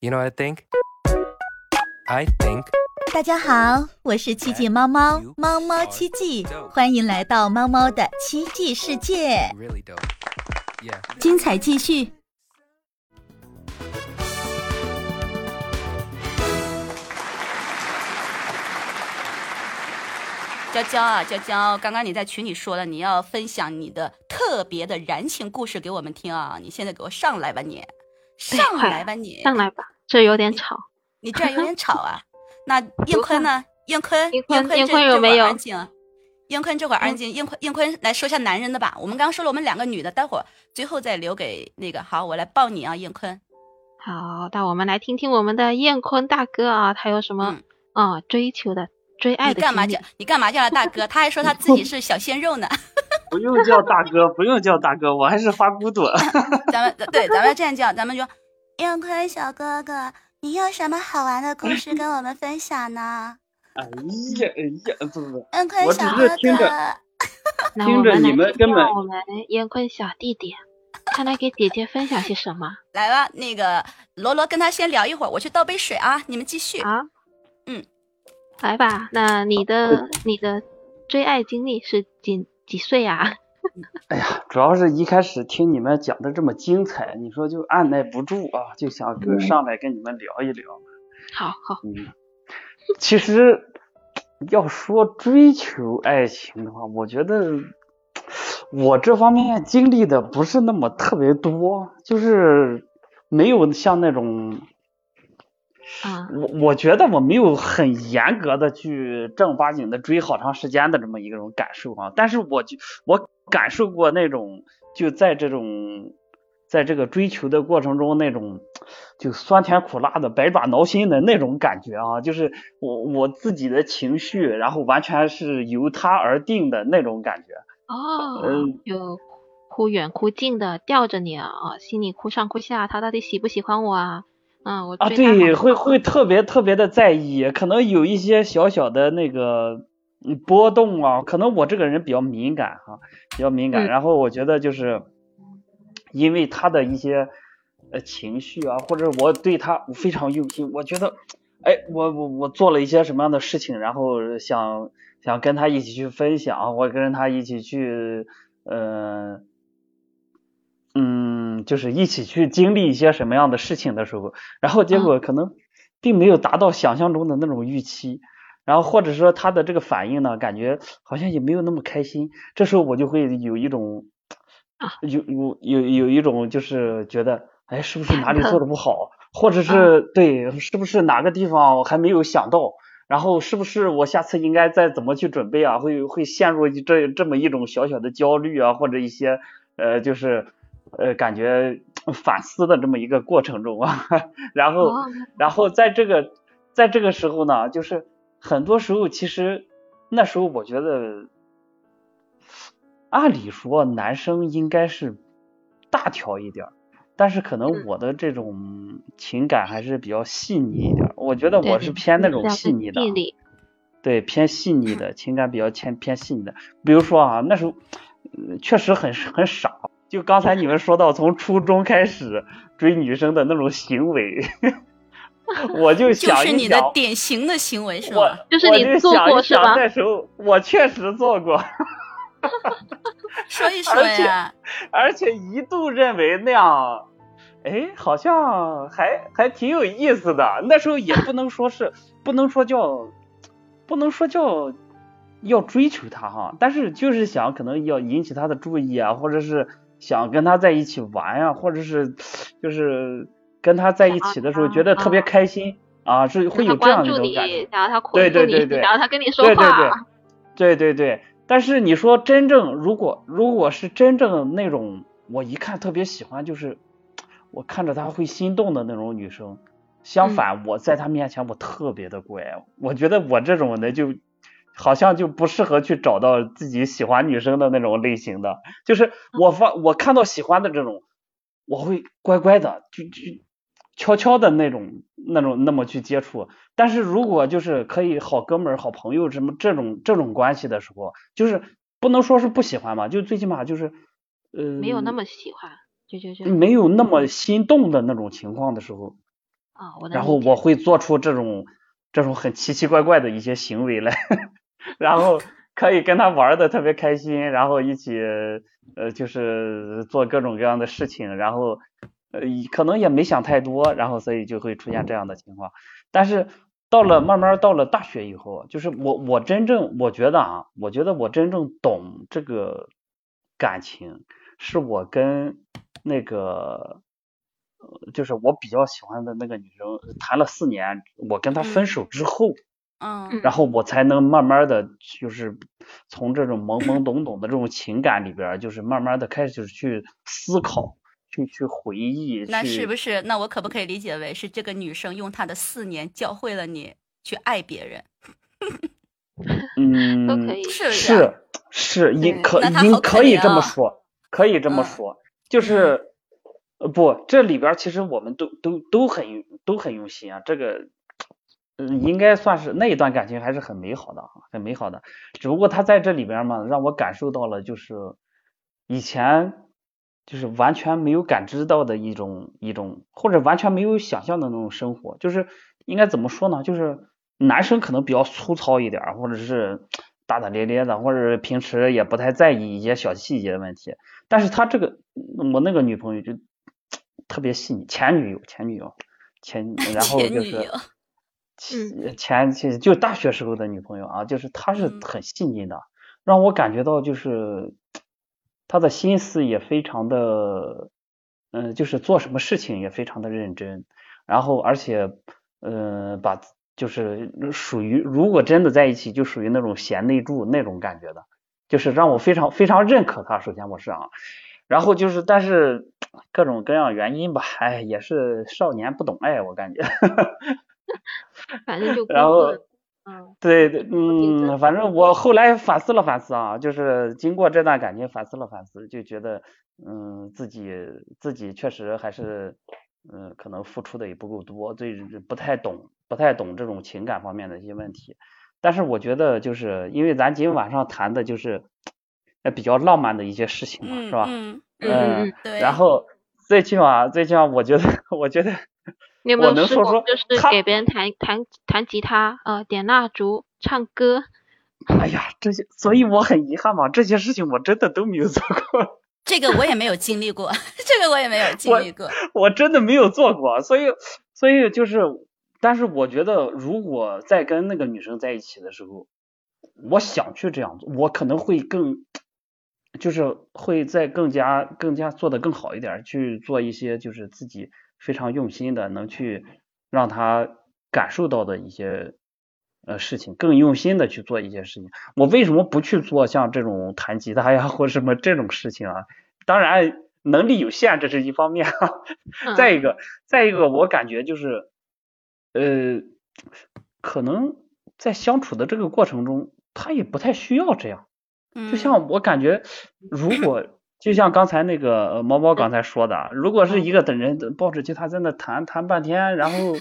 You know what I think? I think 大家好，我是奇迹猫猫，猫猫奇迹，欢迎来到猫猫的奇迹世界，really dope. Yeah. 精彩继续。娇娇啊，娇娇，刚刚你在群里说了，你要分享你的特别的燃情故事给我们听啊！你现在给我上来吧你，上来吧你，上来吧，这有点吵。你这样有点吵啊。那燕坤呢？燕坤，燕坤燕坤有没有安静啊？燕坤这会儿安静，燕坤燕坤来说一下男人的吧。我们刚刚说了我们两个女的，待会儿最后再留给那个。好，我来抱你啊，燕坤。好，那我们来听听我们的燕坤大哥啊，他有什么啊、追求的、追爱的你干嘛叫你干嘛叫他大哥？他还说他自己是小鲜肉呢。不用叫大哥，不用叫大哥，我还是花骨朵。咱们对，咱们要这样叫，咱们就燕坤小哥哥，你有什么好玩的故事跟我们分享呢？哎呀哎呀，不不不，燕坤我只小哥是听着听着你我们根本听我们燕坤小弟弟，看他给姐姐分享些什么来吧，那个罗罗跟他先聊一会儿，我去倒杯水啊，你们继续。啊？嗯，来吧，那你的你的追爱经历是几几岁啊？哎呀，主要是一开始听你们讲的这么精彩，你说就按耐不住啊，就想跟上来跟你们聊一聊。好好，嗯，其实要说追求爱情的话，我觉得我这方面经历的不是那么特别多，就是没有像那种啊、我我觉得我没有很严格的去正儿八经的追好长时间的这么一种感受啊，但是我就我感受过那种就在这种在这个追求的过程中那种就酸甜苦辣的百爪挠心的那种感觉啊，就是我我自己的情绪，然后完全是由他而定的那种感觉。哦，嗯就忽远忽近的吊着你啊，啊心里忽上忽下，他到底喜不喜欢我啊？嗯，我啊，对，会会特别特别的在意，可能有一些小小的那个嗯波动啊，可能我这个人比较敏感哈、比较敏感，嗯然后我觉得就是因为他的一些呃情绪啊，或者我对他非常用心，我觉得哎，我我我做了一些什么样的事情，然后想想跟他一起去分享，或者跟他一起去呃。嗯，就是一起去经历一些什么样的事情的时候，然后结果可能并没有达到想象中的那种预期，然后或者说他的这个反应呢，感觉好像也没有那么开心，这时候我就会有一种啊。有有有有一种就是觉得，哎，是不是哪里做的不好，或者是对，是不是哪个地方我还没有想到，然后是不是我下次应该再怎么去准备啊？会会陷入这这么一种小小的焦虑啊，或者一些呃就是呃感觉反思的这么一个过程中啊，然后哦然后在这个在这个时候呢，就是很多时候其实那时候我觉得，按理说男生应该是大条一点，但是可能嗯我的这种情感还是比较细腻一点，我觉得我是偏那种细腻的。对，偏细腻的情感比较偏偏细腻的。比如说啊，那时候、呃确实很很傻。就刚才你们说到从初中开始追女生的那种行为，我就就想一是你的想，典型的行为是吧？就是我你做过是吧那时候我确实做过，说一 说而且呀。而且一度认为那样，哎，好像还还挺有意思的。那时候也不能说是，不能说叫，不能说叫要追求他哈，但是就是想可能要引起他的注意啊，或者是想跟他在一起玩呀、或者是就是跟他在一起的时候觉得特别啊开心啊，是会有这样一种感觉。，然后他。对对对对然后他跟你。说对对对话，对。对对，但是你说真正如果如果是真正那种我一看特别喜欢，就是我看着她会心动的那种女生，相反我在她面前我特别的乖，我觉得我这种的就好像就不适合去找到自己喜欢女生的那种类型的，就是我发我看到喜欢的这种，我会乖乖的就就悄悄的那种那种那么去接触，但是如果就是可以好哥们儿、好朋友什么这种这种关系的时候，就是不能说是不喜欢嘛，就最起码就是呃没有那么喜欢，就就就。没有那么心动的那种情况的时候，啊，我然后我会做出这种这种很奇奇怪怪的一些行为来，然后可以跟他玩的特别开心，然后一起呃就是做各种各样的事情，然后呃可能也没想太多，然后所以就会出现这样的情况。但是到了慢慢到了大学以后，就是我我真正我觉得啊，我觉得我真正懂这个感情，是我跟那个。呃，就是我比较喜欢的那个女生，谈了四年，我跟她分手之后，嗯，然后我才能慢慢的就是从这种懵懵懂懂的这种情感里边，就是慢慢的开始去思考，去去回忆。那是不是？那我可不可以理解为是这个女生用她的四年教会了你去爱别人？嗯，都可以，是是是，应可应可以这么说，可以这么说，就是。呃不，这里边其实我们都都都很都很用心啊，这个嗯应该算是那一段感情还是很美好的，很美好的。只不过他在这里边嘛，让我感受到了就是以前就是完全没有感知到的一种一种，或者完全没有想象的那种生活。就是应该怎么说呢？就是男生可能比较粗糙一点，或者是大大咧咧的，或者平时也不太在意一些小细节的问题。但是他这个我那个女朋友就。特别细腻，前女友，前女友，前，然后就是前前前就大学时候的女朋友啊，就是她是很细腻的，让我感觉到就是她的心思也非常的，嗯，就是做什么事情也非常的认真，然后而且，嗯，把就是属于如果真的在一起，就属于那种贤内助那种感觉的，就是让我非常非常认可她。首先我是啊。然后就是，但是各种各样原因吧，哎，也是少年不懂爱，我感觉。反正就然后，嗯，对对，嗯，反正我后来反思了反思啊，就是经过这段感情反思了反思，就觉得，嗯，自己自己确实还是，嗯，可能付出的也不够多，对，不太懂，不太懂这种情感方面的一些问题。但是我觉得，就是因为咱今天晚上谈的就是。比较浪漫的一些事情嘛，是吧？嗯嗯对。然后最起码，最起码，我觉得，我觉得，你有没有试过就是给别人弹弹弹吉他，呃，点蜡烛，唱歌？哎呀，这些，所以我很遗憾嘛，这些事情我真的都没有做过。这个我也没有经历过，这个我也没有经历过。我真的没有做过，所以，所以就是，但是我觉得，如果在跟那个女生在一起的时候，我想去这样做，我可能会更。就是会再更加更加做的更好一点，去做一些就是自己非常用心的，能去让他感受到的一些呃事情，更用心的去做一些事情。我为什么不去做像这种弹吉他呀或者什么这种事情啊？当然能力有限，这是一方面。再一个，再一个，我感觉就是呃，可能在相处的这个过程中，他也不太需要这样。就像我感觉，如果就像刚才那个毛毛刚才说的，如果是一个等人抱着吉他在那弹弹半天，然后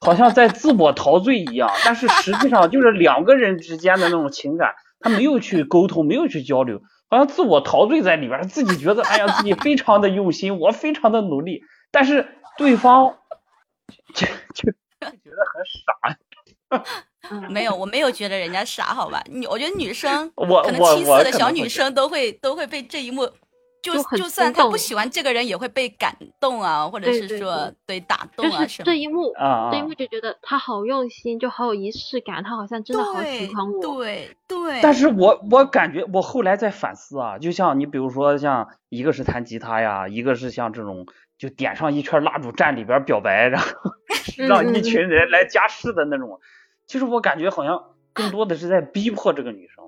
好像在自我陶醉一样，但是实际上就是两个人之间的那种情感，他没有去沟通，没有去交流，好像自我陶醉在里边，自己觉得哎呀自己非常的用心，我非常的努力，但是对方就就觉得很傻。没有，我没有觉得人家傻，好吧？女，我觉得女生，我可能七岁的小女生都会都会被这一幕，就就算他不喜欢这个人，也会被感动啊，或者是说对打动啊什么。这一幕啊，这一幕就觉得他好用心，就好有仪式感，他好像真的好喜欢我。对对。但是我我感觉我后来在反思啊，就像你比如说像一个是弹吉他呀，一个是像这种就点上一圈蜡烛站里边表白，然后 让一群人来加试的那种。其实我感觉好像更多的是在逼迫这个女生。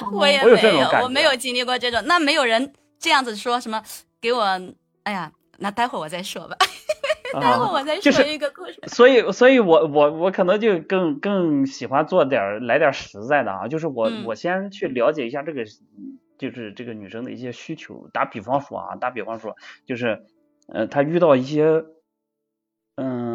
我也没有，我没有经历过这种。那没有人这样子说什么？给我，哎呀，那待会儿我再说吧。待会儿我再说一个故事。所以，所以我我我可能就更更喜欢做点来点实在的啊，就是我我先去了解一下这个，就是这个女生的一些需求。打比方说啊，打比方说，就是呃，她遇到一些嗯。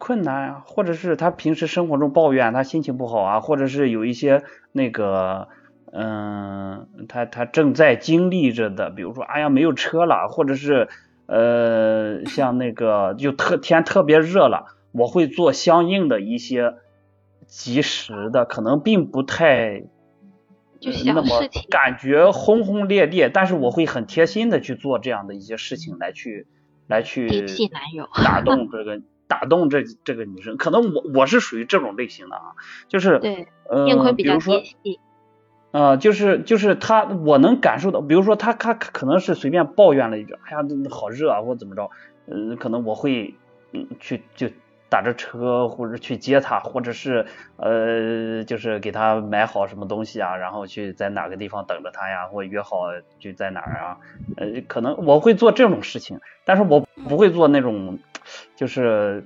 困难啊，或者是他平时生活中抱怨他心情不好啊，或者是有一些那个，嗯，他他正在经历着的，比如说，哎呀，没有车了，或者是，呃，像那个就特天特别热了，我会做相应的一些及时的，可能并不太就呃那么感觉轰轰烈烈，但是我会很贴心的去做这样的一些事情来去来去打动这个打动这这个女生。可能我我是属于这种类型的啊，就是对，呃，燕坤比如说呃，就是就是他，我能感受到，比如说他他可能是随便抱怨了一句，哎呀，好热啊，或怎么着，嗯、可能我会嗯去就打着车或者去接他，或者是呃就是给他买好什么东西啊，然后去在哪个地方等着他呀，或约好就在哪儿啊，呃，可能我会做这种事情，但是我不会做那种就是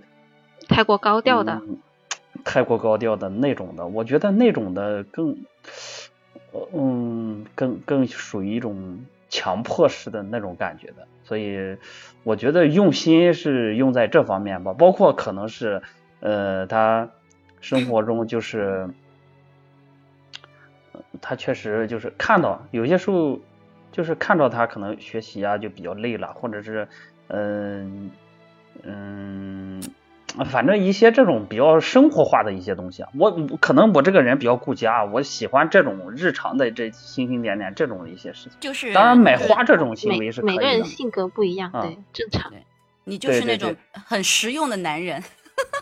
太过高调的，嗯太过高调的那种的，我觉得那种的更，呃嗯，更更属于一种强迫式的那种感觉的，所以我觉得用心是用在这方面吧，包括可能是呃他生活中就是，呃他确实就是看到有些时候就是看到他可能学习啊就比较累了，或者是嗯嗯。反正一些这种比较生活化的一些东西啊，我可能我这个人比较顾家，我喜欢这种日常的这星星点点这种的一些事情。就是当然，买花这种行为是可以每个人。性格不一样，啊对，正常。你就是对对那种很实用的男人，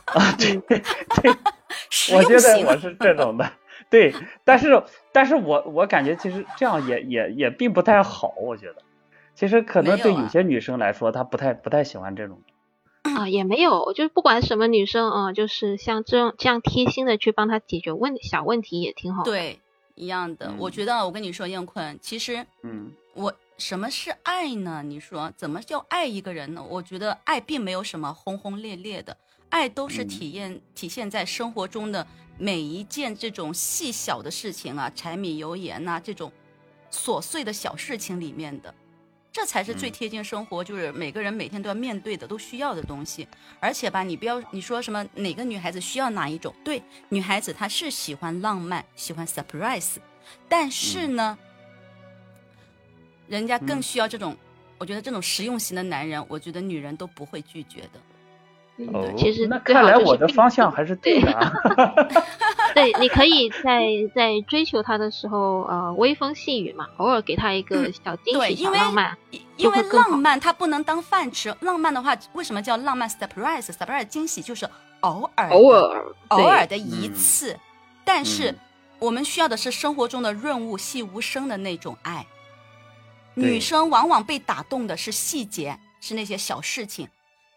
啊，对 对，实我觉得我是这种的。对，但是但是我我感觉其实这样也也也并不太好，我觉得，其实可能对有些女生来说，她不太不太喜欢这种。啊，也没有，就是不管什么女生啊、就是像这样这样贴心的去帮她解决问小问题也挺好的。对一样的。我嗯觉得我跟你说，燕坤，其实嗯我什么是爱呢？你说怎么叫爱一个人呢？我觉得爱并没有什么轰轰烈烈的，爱都是嗯体验、体现在生活中的每一件这种细小的事情啊，柴米油盐呐、这种琐碎的小事情里面的。这才是最嗯贴近生活，就是每个人每天都要面对的，都需要的东西。而且吧，你不要你说什么哪个女孩子需要哪一种？对，女孩子她是喜欢浪漫，喜欢 surprise，但是呢，人家更嗯需要这种，我觉得这种实用型的男人，我觉得女人都不会拒绝的。嗯哦，其实那看来我的方向还是对的啊。对，你可以在在追求他的时候，呃，微风细雨嘛，偶尔给他一个小惊对，喜、因为小浪漫。因因为就会更好浪漫它不能当饭吃，浪漫的话为什么叫浪漫 surprise？surprise 惊喜就是偶尔偶尔，偶尔的一嗯次，但是嗯我们需要的是生活中的润物细无声的那种爱。女生往往被打动的是细节，是那些小事情，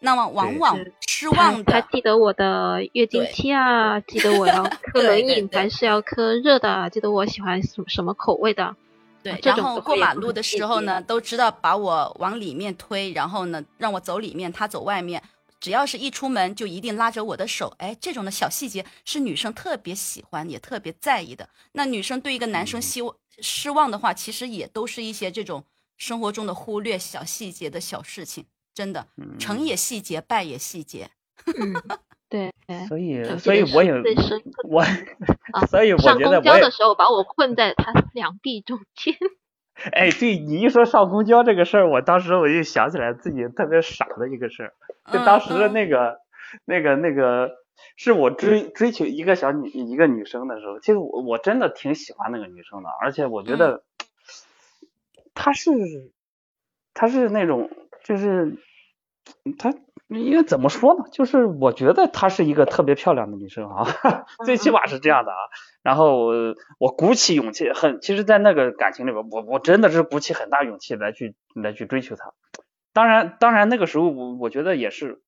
那么往往失望的，他记得我的月经期啊，记得我要喝冷饮还是要喝热的，啊记得我喜欢什什么口味的。对然后过马路的时候呢，都知道把我往里面推，然后呢让我走里面，他走外面。只要是一出门，就一定拉着我的手，哎，这种的小细节是女生特别喜欢，也特别在意的。那女生对一个男生希望失望的话，其实也都是一些这种生活中的忽略小细节的小事情，真的，嗯成也细节，败也细节。嗯，对。所以所以我也最深刻我 啊所以我觉得我也公交的时候把我困在他两臂中间。哎，对你一说上公交这个事儿，我当时我就想起来自己特别傻的一个事儿，就当时的那个、那个那个是我追追求一个小女一个女生的时候，其实我我真的挺喜欢那个女生的，而且我觉得她是她是那种就是她因为怎么说呢？就是我觉得她是一个特别漂亮的女生啊，最起码是这样的啊。然后我我鼓起勇气，很其实，在那个感情里边，我我真的是鼓起很大勇气来去来去追求她。当然，当然那个时候我我觉得也是，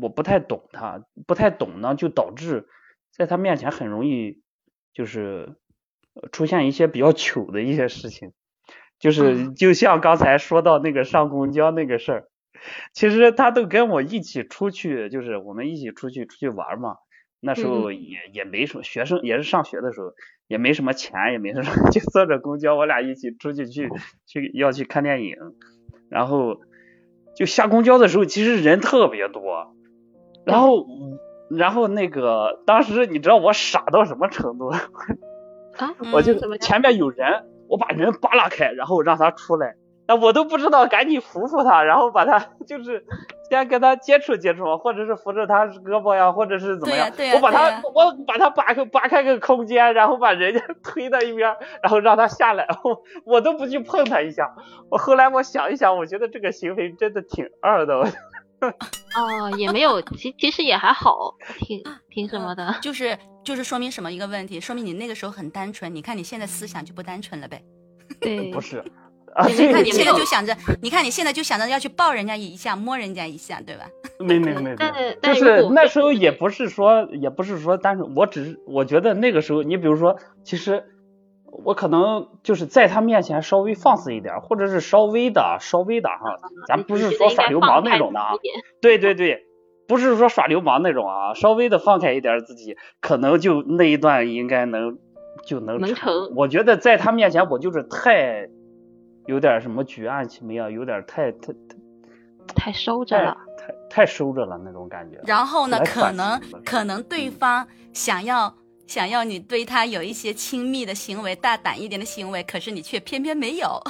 我不太懂她，不太懂呢，就导致在她面前很容易就是呃出现一些比较糗的一些事情，就是嗯。就像刚才说到那个上公交那个事儿，其实他都跟我一起出去，就是我们一起出去出去玩嘛。那时候也也没什么学生，也是上学的时候，也没什么钱，也没什么，就坐着公交，我俩一起出去去去要去看电影，然后就下公交的时候，其实人特别多，然后然后那个当时你知道我傻到什么程度？啊，我就前面有人，我把人扒拉开，然后让他出来，那我都不知道赶紧扶扶他，然后把他 就是先跟他接触接触，或者是扶着他胳膊呀，或者是怎么样，我把他我把他扒开扒开个空间，然后把人家 推到一边，然后让他下来，我我都不去碰他一下。我后来我想一想，我觉得这个行为真的挺二的。我 哦，也没有，其其实也还好，挺挺什么的。就是就是说明什么一个问题？说明你那个时候很单纯。你看你现在思想就不单纯了呗。对，不是啊，你这个你看你现在就想着，你看你现在就想着要去抱人家一下，摸人家一下，对吧？没没没但没，就是那时候也不是说也不是说单纯，我只是我觉得那个时候，你比如说，其实我可能就是在他面前稍微放肆一点，或者是稍微的稍微的哈，咱不是说耍流氓那种的啊对对对，不是说耍流氓那种啊，稍微的放开一点自己，可能就那一段应该能就能能成我觉得在他面前我就是太有点什么举案齐眉啊，有点太太太太收着了。太太收着了那种感觉。然后呢，可能可能对方想要想要你对他有一些亲密的行为，大胆一点的行为，可是你却偏偏没有，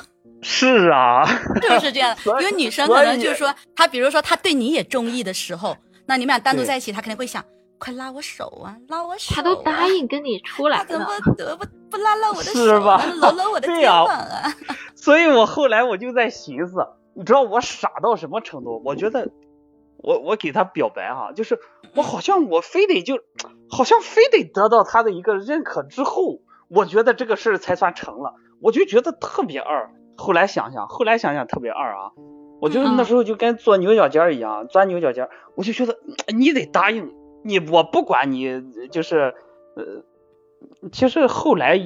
是啊，是不是这样 的？因为女生可能就是说，她比如说她对你也中意的时候，那你们俩单独在一起，她肯定会想，快拉我手啊，拉我手、啊。他都答应跟你出来了他怎么，怎么不不拉拉我的手啊，吧搂搂我的 肩膀啊？所以我后来我就在寻思，你知道我傻到什么程度？我觉得我我给他表白哈、就是我好像我非得就，好像非得得到他的一个认可之后，我觉得这个事儿才算成了，我就觉得特别二。后来想想，后来想想特别二啊。我就嗯那时候就跟做牛角尖儿一样，钻牛角尖儿，我就觉得嗯你得答应你，我不管你，就是呃，其实后来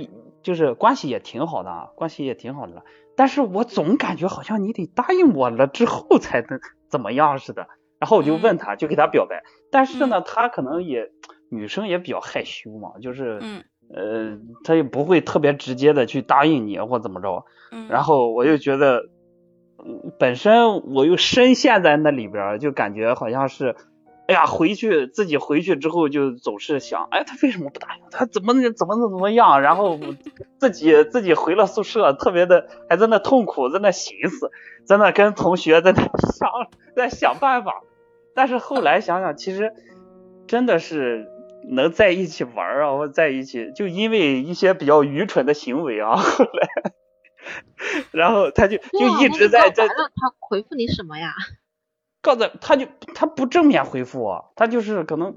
就是关系也挺好的啊，关系也挺好的了。但是我总感觉好像你得答应我了之后才能怎么样似的。然后我就问他，就给他表白。但是呢，他可能也女生也比较害羞嘛，就是嗯呃，他也不会特别直接的去答应你或怎么着。嗯，然后我就觉得，嗯本身我又深陷在那里边儿，就感觉好像是，哎呀，回去自己回去之后就总是想，哎，他为什么不答应？他怎么怎么怎么样？然后自己自己回了宿舍，特别的还在那痛苦，在那寻思，在那跟同学在那 想，在想办法。但是后来想想，其实真的是能在一起玩啊，或在一起，就因为一些比较愚蠢的行为啊，后来，然后他就就一直在在那你告白了他回复你什么呀？告诉他就他不正面回复我，他就是可能，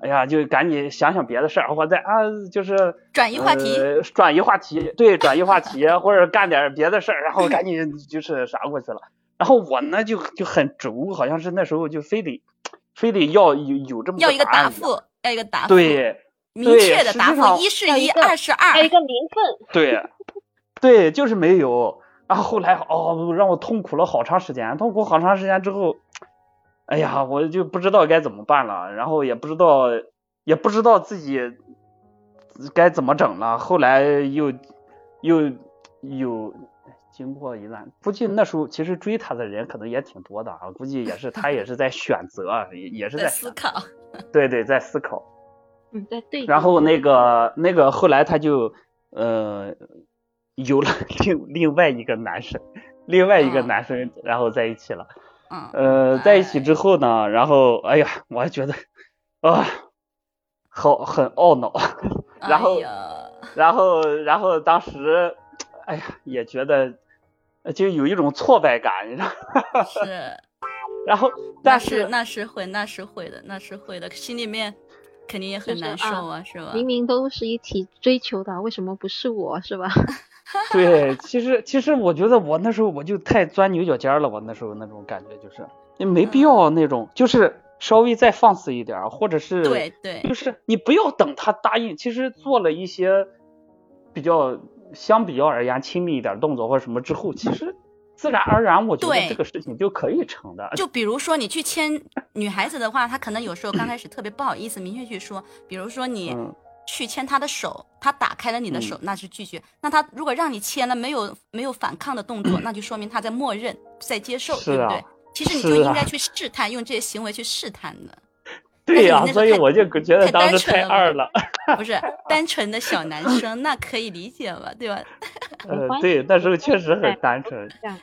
哎呀，就赶紧想想别的事儿，或者啊，就是转移话题呃，转移话题，对，转移话题，或者干点别的事儿，然后赶紧就是啥过去了。然后我呢就就很轴，好像是那时候就非得非得要有有这么要一个答复，要一个答复，，对明确的答复，一是一，二是二要一，个名分，对，对，就是没有。然后后来哦，让我痛苦了好长时间，痛苦好长时间之后，哎呀，我就不知道该怎么办了，然后也不知道，也不知道自己该怎么整了。后来又又有经过一段，估计那时候其实追他的人可能也挺多的啊，估计也是他也是在选择，也也是在在思考，对对，在思考。嗯，在对。然后那个那个后来他就呃有了 另另外一个男生，另外一个嗯男生，然后在一起了。嗯，呃，在一起之后呢，然后哎呀，我还觉得啊，好很懊恼。然后哎然后然后当时哎呀也觉得呃就有一种挫败感，你知道吗。是，然后但是那是会，那是会的，那是会的，心里面肯定也很难受啊，是吧？明明都是一起追求的，为什么不是我，是吧？对，其实其实我觉得我那时候我就太钻牛角尖儿了，我那时候那种感觉就是，也没必要那种，就是稍微再放肆一点儿，或者是对对就是你不要等他答应，其实做了一些比较相比较而言亲密一点动作或者什么之后，其实自然而然我觉得这个事情就可以成的。就比如说你去牵女孩子的话，她可能有时候刚开始特别不好意思明确去说，比如说你嗯去牵她的手，她打开了你的手，嗯那是拒绝。那她如果让你牵了，没有没有反抗的动作，那就说明她在默认，在接受，啊对不对？其实你就应啊该去试探，用这些行为去试探的，对呀、所以我就觉得太当时单纯了太二了。不是单纯的小男生，那可以理解吧？对吧？呃，对，那时候确实很单纯。这样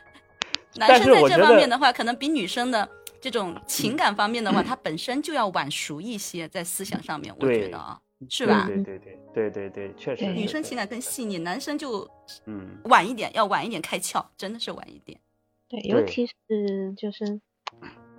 男生在这方面的话，可能比女生的这种情感方面的话，他本身就要晚熟一些，在思想上面，我觉得啊，是吧？对对对对对对对，确实女生情感更细腻，男生就嗯晚一点，要晚一点开窍，真的是晚一点。对，尤其是就是，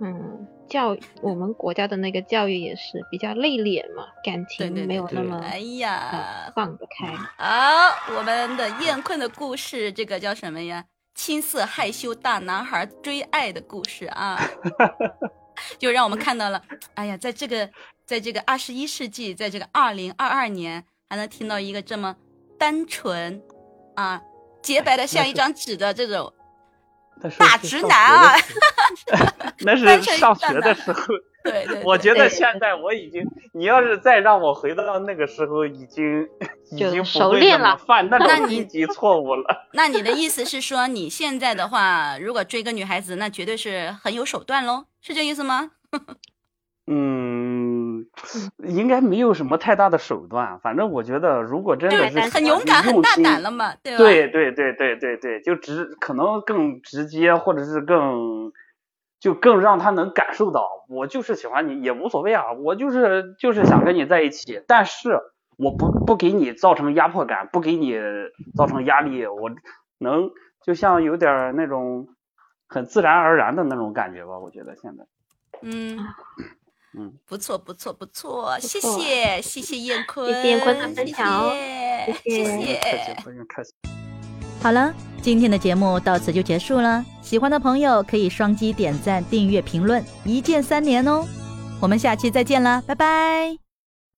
嗯，教我们国家的那个教育也是比较内敛嘛，感情没有对那么哎呃呀，放得开。好，我们的艳坤的故事，这个叫什么呀？青涩害羞大男孩追爱的故事啊，就让我们看到了，哎呀，在这个在这个二十一世纪，在这个二零二二年，还能听到一个这么单纯啊、洁白的像一张纸的这种大直男啊 那是上学的时候。对对，我觉得现在我已经，你要是再让我回到那个时候，已经已经不会那么熟练了犯那那你种低级错误了。那你的意思是说，你现在的话，如果追个女孩子，那绝对是很有手段喽，是这意思吗？嗯，应该没有什么太大的手段。反正我觉得，如果真的是很勇敢、很大胆了嘛，对吧？对对对对对对，就直可能更直接，或者是更就更让他能感受到，我就是喜欢你，也无所谓啊，我就是就是想跟你在一起，但是我不不给你造成压迫感，不给你造成压力，我能就像有点那种很自然而然的那种感觉吧，我觉得现在，嗯嗯，不错不错不错，谢谢谢谢燕坤，谢谢燕坤的分享哦谢谢谢谢客气，不用客气。好了，今天的节目到此就结束了。喜欢的朋友可以双击点赞、订阅、评论，一键三连哦。我们下期再见了，拜拜。